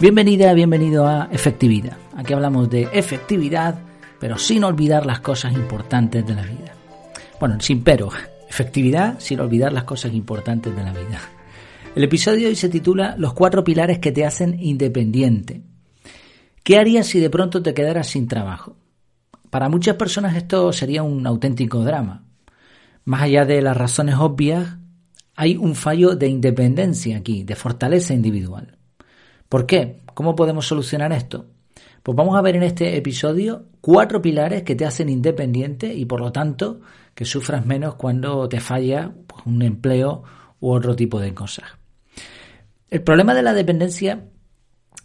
Bienvenida, bienvenido a Efectividad. Aquí hablamos de efectividad, pero sin olvidar las cosas importantes de la vida. Bueno, sin pero, efectividad sin olvidar las cosas importantes de la vida. El episodio hoy se titula Los cuatro pilares que te hacen independiente. ¿Qué harías si de pronto te quedaras sin trabajo? Para muchas personas esto sería un auténtico drama. Más allá de las razones obvias, hay un fallo de independencia aquí, de fortaleza individual. ¿Por qué? ¿Cómo podemos solucionar esto? Pues vamos a ver en este episodio cuatro pilares que te hacen independiente y por lo tanto que sufras menos cuando te falla pues, un empleo u otro tipo de cosas. El problema de la dependencia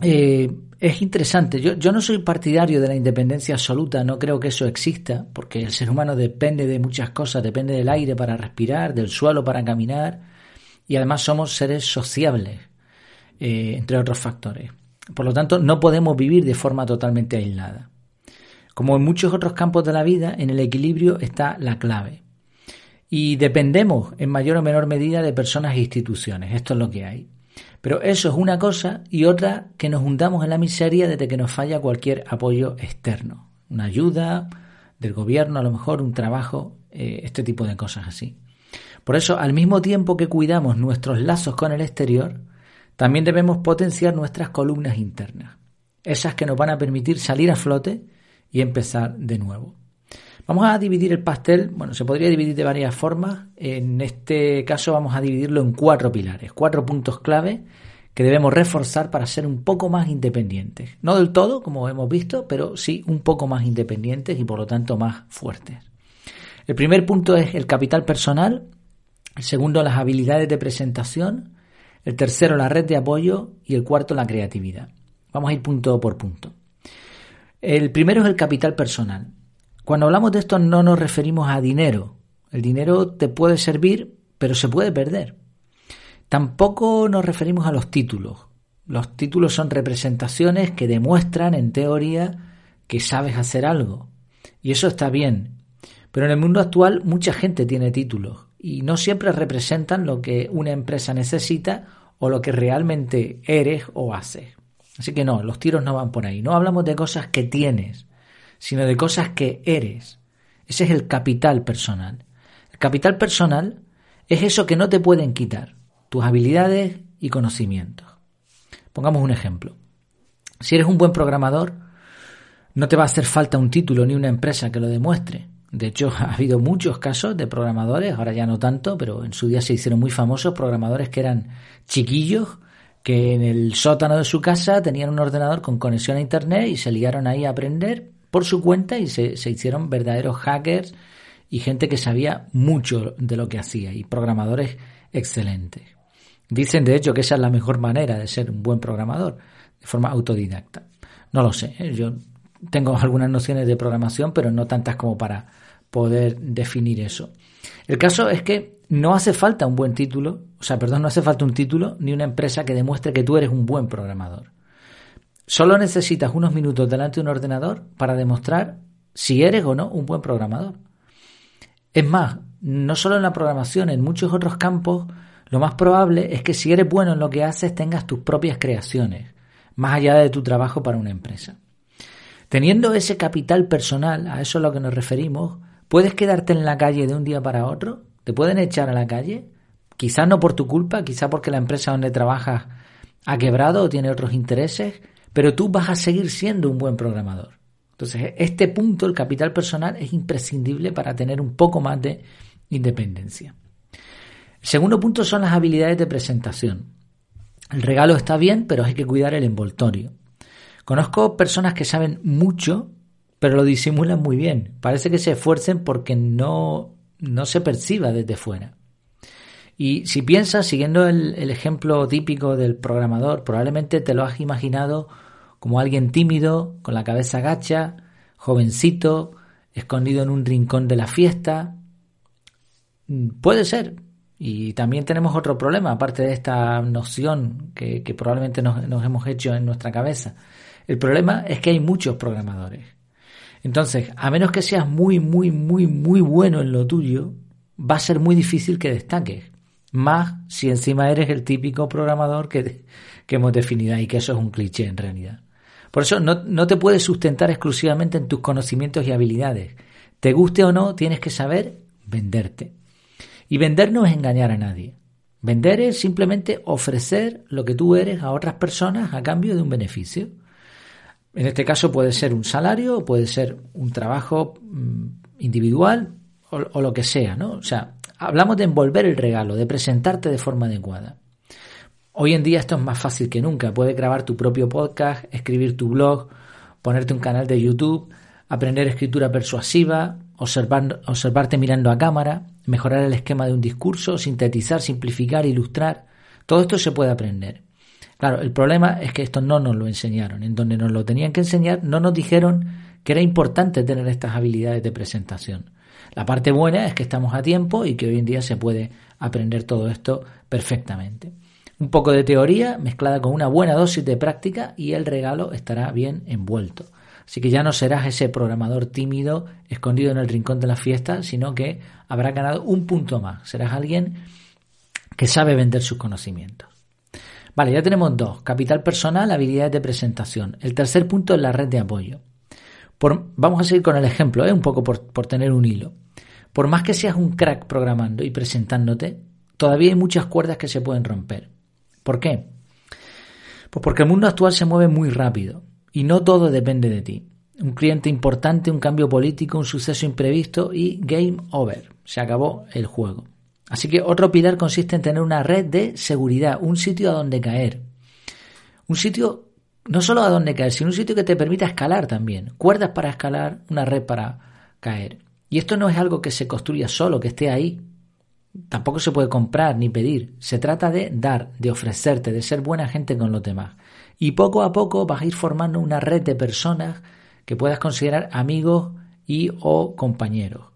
eh, es interesante. Yo, yo, no soy partidario de la independencia absoluta, no creo que eso exista, porque el ser humano depende de muchas cosas, depende del aire para respirar, del suelo para caminar, y además somos seres sociables. Eh, entre otros factores. Por lo tanto, no podemos vivir de forma totalmente aislada. Como en muchos otros campos de la vida, en el equilibrio está la clave. Y dependemos en mayor o menor medida de personas e instituciones. Esto es lo que hay. Pero eso es una cosa y otra que nos hundamos en la miseria desde que nos falla cualquier apoyo externo. Una ayuda del gobierno, a lo mejor un trabajo, eh, este tipo de cosas así. Por eso, al mismo tiempo que cuidamos nuestros lazos con el exterior, también debemos potenciar nuestras columnas internas, esas que nos van a permitir salir a flote y empezar de nuevo. Vamos a dividir el pastel, bueno, se podría dividir de varias formas. En este caso vamos a dividirlo en cuatro pilares, cuatro puntos clave que debemos reforzar para ser un poco más independientes. No del todo, como hemos visto, pero sí un poco más independientes y por lo tanto más fuertes. El primer punto es el capital personal, el segundo las habilidades de presentación, el tercero la red de apoyo y el cuarto la creatividad. Vamos a ir punto por punto. El primero es el capital personal. Cuando hablamos de esto no nos referimos a dinero. El dinero te puede servir, pero se puede perder. Tampoco nos referimos a los títulos. Los títulos son representaciones que demuestran, en teoría, que sabes hacer algo. Y eso está bien. Pero en el mundo actual mucha gente tiene títulos y no siempre representan lo que una empresa necesita o lo que realmente eres o haces. Así que no, los tiros no van por ahí. No hablamos de cosas que tienes, sino de cosas que eres. Ese es el capital personal. El capital personal es eso que no te pueden quitar, tus habilidades y conocimientos. Pongamos un ejemplo. Si eres un buen programador, no te va a hacer falta un título ni una empresa que lo demuestre. De hecho, ha habido muchos casos de programadores, ahora ya no tanto, pero en su día se hicieron muy famosos programadores que eran chiquillos que en el sótano de su casa tenían un ordenador con conexión a Internet y se ligaron ahí a aprender por su cuenta y se, se hicieron verdaderos hackers y gente que sabía mucho de lo que hacía y programadores excelentes. Dicen de hecho que esa es la mejor manera de ser un buen programador, de forma autodidacta. No lo sé, ¿eh? yo tengo algunas nociones de programación, pero no tantas como para poder definir eso. El caso es que no hace falta un buen título, o sea, perdón, no hace falta un título ni una empresa que demuestre que tú eres un buen programador. Solo necesitas unos minutos delante de un ordenador para demostrar si eres o no un buen programador. Es más, no solo en la programación, en muchos otros campos, lo más probable es que si eres bueno en lo que haces tengas tus propias creaciones, más allá de tu trabajo para una empresa. Teniendo ese capital personal, a eso es a lo que nos referimos, ¿Puedes quedarte en la calle de un día para otro? ¿Te pueden echar a la calle? Quizás no por tu culpa, quizás porque la empresa donde trabajas ha quebrado o tiene otros intereses, pero tú vas a seguir siendo un buen programador. Entonces, este punto, el capital personal, es imprescindible para tener un poco más de independencia. El segundo punto son las habilidades de presentación. El regalo está bien, pero hay que cuidar el envoltorio. Conozco personas que saben mucho pero lo disimulan muy bien. Parece que se esfuercen porque no, no se perciba desde fuera. Y si piensas, siguiendo el, el, ejemplo típico del programador, probablemente te lo has imaginado como alguien tímido, con la cabeza gacha, jovencito, escondido en un rincón de la fiesta. Puede ser. Y también tenemos otro problema, aparte de esta noción que, que probablemente nos, nos hemos hecho en nuestra cabeza. El problema es que hay muchos programadores. Entonces, a menos que seas muy, muy, muy, muy bueno en lo tuyo, va a ser muy difícil que destaques. Más si encima eres el típico programador que, que hemos definido ahí, que eso es un cliché en realidad. Por eso no, no te puedes sustentar exclusivamente en tus conocimientos y habilidades. Te guste o no, tienes que saber venderte. Y vender no es engañar a nadie. Vender es simplemente ofrecer lo que tú eres a otras personas a cambio de un beneficio. En este caso puede ser un salario, puede ser un trabajo mm, individual o, lo que sea, ¿no? O sea, hablamos de envolver el regalo, de presentarte de forma adecuada. Hoy en día esto es más fácil que nunca. Puedes grabar tu propio podcast, escribir tu blog, ponerte un canal de YouTube, aprender escritura persuasiva, observar, observarte mirando a cámara, mejorar el esquema de un discurso, sintetizar, simplificar, ilustrar. Todo esto se puede aprender. Claro, el problema es que esto no nos lo enseñaron. En donde nos lo tenían que enseñar, no nos dijeron que era importante tener estas habilidades de presentación. La parte buena es que estamos a tiempo y que hoy en día se puede aprender todo esto perfectamente. Un poco de teoría mezclada con una buena dosis de práctica y el regalo estará bien envuelto. Así que ya no serás ese programador tímido escondido en el rincón de la fiesta, sino que habrá ganado un punto más. Serás alguien que sabe vender sus conocimientos. Vale, ya tenemos dos. Capital personal, habilidades de presentación. El tercer punto es la red de apoyo. vamos a seguir con el ejemplo, ¿eh? un poco por, por tener un hilo. Por más que seas un crack programando y presentándote, todavía hay muchas cuerdas que se pueden romper. ¿Por qué? Pues porque el mundo actual se mueve muy rápido y no todo depende de ti. Un cliente importante, un cambio político, un suceso imprevisto y game over. Se acabó el juego. Así que otro pilar consiste en tener una red de seguridad, un sitio a donde caer. Un sitio no solo a donde caer, sino un sitio que te permita escalar también. Cuerdas para escalar, una red para caer. Y esto no es algo que se construya solo, que esté ahí. Tampoco se puede comprar ni pedir. Se trata de dar, de ofrecerte, de ser buena gente con los demás. Y poco a poco vas a ir formando una red de personas que puedas considerar amigos y o compañeros.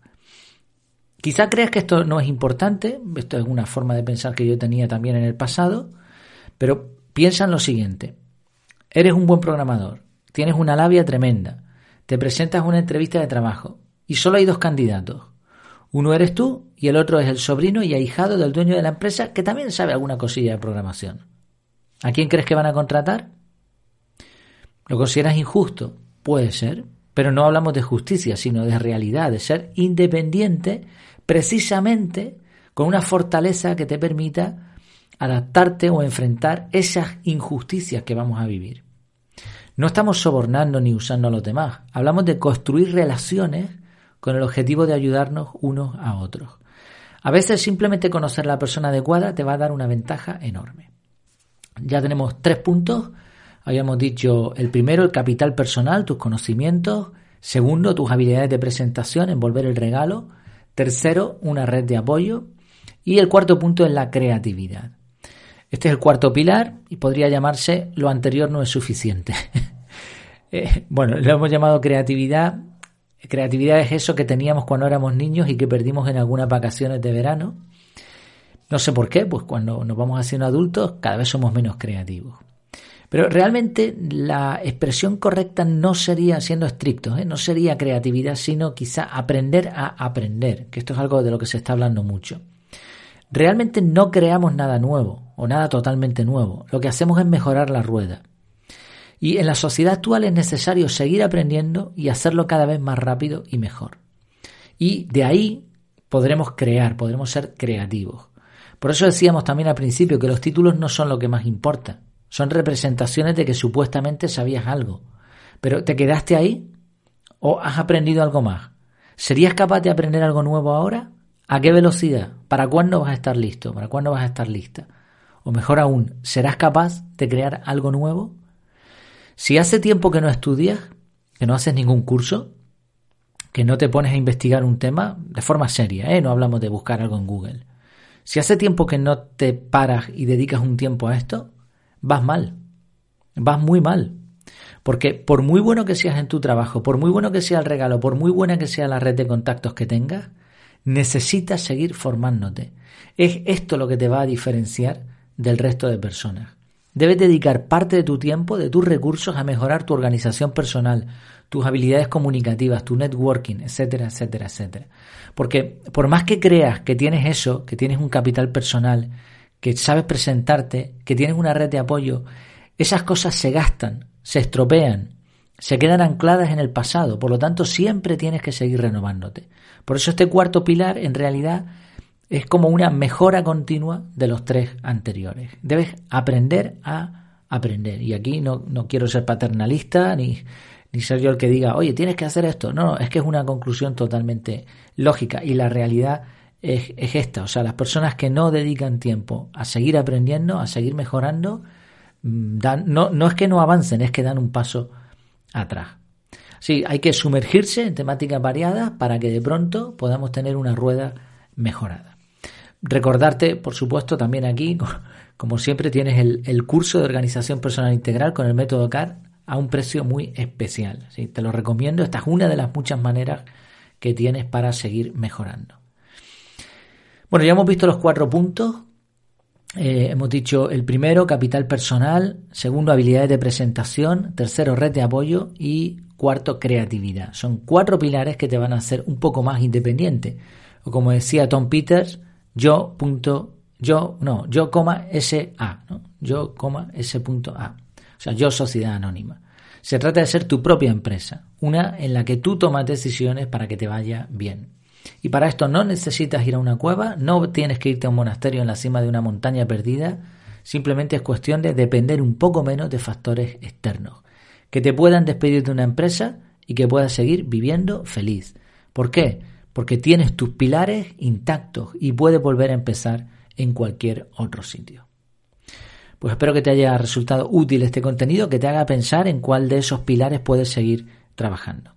Quizá creas que esto no es importante, esto es una forma de pensar que yo tenía también en el pasado, pero piensa en lo siguiente. Eres un buen programador, tienes una labia tremenda, te presentas a una entrevista de trabajo y solo hay dos candidatos. Uno eres tú y el otro es el sobrino y ahijado del dueño de la empresa que también sabe alguna cosilla de programación. ¿A quién crees que van a contratar? ¿Lo consideras injusto? Puede ser, pero no hablamos de justicia, sino de realidad, de ser independiente precisamente con una fortaleza que te permita adaptarte o enfrentar esas injusticias que vamos a vivir. No estamos sobornando ni usando a los demás, hablamos de construir relaciones con el objetivo de ayudarnos unos a otros. A veces simplemente conocer a la persona adecuada te va a dar una ventaja enorme. Ya tenemos tres puntos. Habíamos dicho el primero, el capital personal, tus conocimientos. Segundo, tus habilidades de presentación, envolver el regalo. Tercero, una red de apoyo. Y el cuarto punto es la creatividad. Este es el cuarto pilar y podría llamarse lo anterior no es suficiente. Eh, bueno, lo hemos llamado creatividad Creatividad es eso que teníamos cuando éramos niños y que perdimos en algunas vacaciones de verano. No sé por qué, pues cuando nos vamos haciendo adultos cada vez somos menos creativos. Pero realmente la expresión correcta no sería, siendo estrictos, ¿eh? no sería creatividad, sino quizá aprender a aprender, que esto es algo de lo que se está hablando mucho. Realmente no creamos nada nuevo o nada totalmente nuevo, lo que hacemos es mejorar la rueda. Y en la sociedad actual es necesario seguir aprendiendo y hacerlo cada vez más rápido y mejor. Y de ahí podremos crear, podremos ser creativos. Por eso decíamos también al principio que los títulos no son lo que más importa. Son representaciones de que supuestamente sabías algo. Pero ¿te quedaste ahí? ¿O has aprendido algo más? ¿Serías capaz de aprender algo nuevo ahora? ¿A qué velocidad? ¿Para cuándo vas a estar listo? ¿Para cuándo vas a estar lista? O mejor aún, ¿serás capaz de crear algo nuevo? Si hace tiempo que no estudias, que no haces ningún curso, que no te pones a investigar un tema de forma seria, ¿eh? no hablamos de buscar algo en Google. Si hace tiempo que no te paras y dedicas un tiempo a esto, vas mal, vas muy mal. Porque por muy bueno que seas en tu trabajo, por muy bueno que sea el regalo, por muy buena que sea la red de contactos que tengas, necesitas seguir formándote. Es esto lo que te va a diferenciar del resto de personas. Debes dedicar parte de tu tiempo, de tus recursos a mejorar tu organización personal, tus habilidades comunicativas, tu networking, etcétera, etcétera, etcétera. Porque por más que creas que tienes eso, que tienes un capital personal, que sabes presentarte, que tienes una red de apoyo, esas cosas se gastan, se estropean, se quedan ancladas en el pasado, por lo tanto siempre tienes que seguir renovándote. Por eso este cuarto pilar en realidad es como una mejora continua de los tres anteriores. Debes aprender a aprender. Y aquí no, no quiero ser paternalista ni, ni ser yo el que diga, oye, tienes que hacer esto. No, no, es que es una conclusión totalmente lógica y la realidad es, es, esta. O sea, las personas que no dedican tiempo a seguir aprendiendo, a seguir mejorando, mm, dan, no, no es que no avancen, es que dan un paso atrás. Sí, hay que sumergirse en temáticas variadas para que de pronto podamos tener una rueda mejorada. Recordarte, por supuesto, también aquí, como siempre, tienes el, el curso de organización personal integral con el método CAR a un precio muy especial. ¿sí? Te lo recomiendo, esta es una de las muchas maneras que tienes para seguir mejorando. Bueno, ya hemos visto los cuatro puntos. Eh, hemos dicho el primero, capital personal, segundo, habilidades de presentación, tercero, red de apoyo y cuarto, creatividad. Son cuatro pilares que te van a hacer un poco más independiente. O como decía Tom Peters, yo punto, yo, no, yo coma SA, ¿no? yo coma S A. O sea, yo sociedad anónima. Se trata de ser tu propia empresa, una en la que tú tomas decisiones para que te vaya bien. Y para esto no necesitas ir a una cueva, no tienes que irte a un monasterio en la cima de una montaña perdida, simplemente es cuestión de depender un poco menos de factores externos. Que te puedan despedir de una empresa y que puedas seguir viviendo feliz. ¿Por qué? Porque tienes tus pilares intactos y puedes volver a empezar en cualquier otro sitio. Pues espero que te haya resultado útil este contenido, que te haga pensar en cuál de esos pilares puedes seguir trabajando.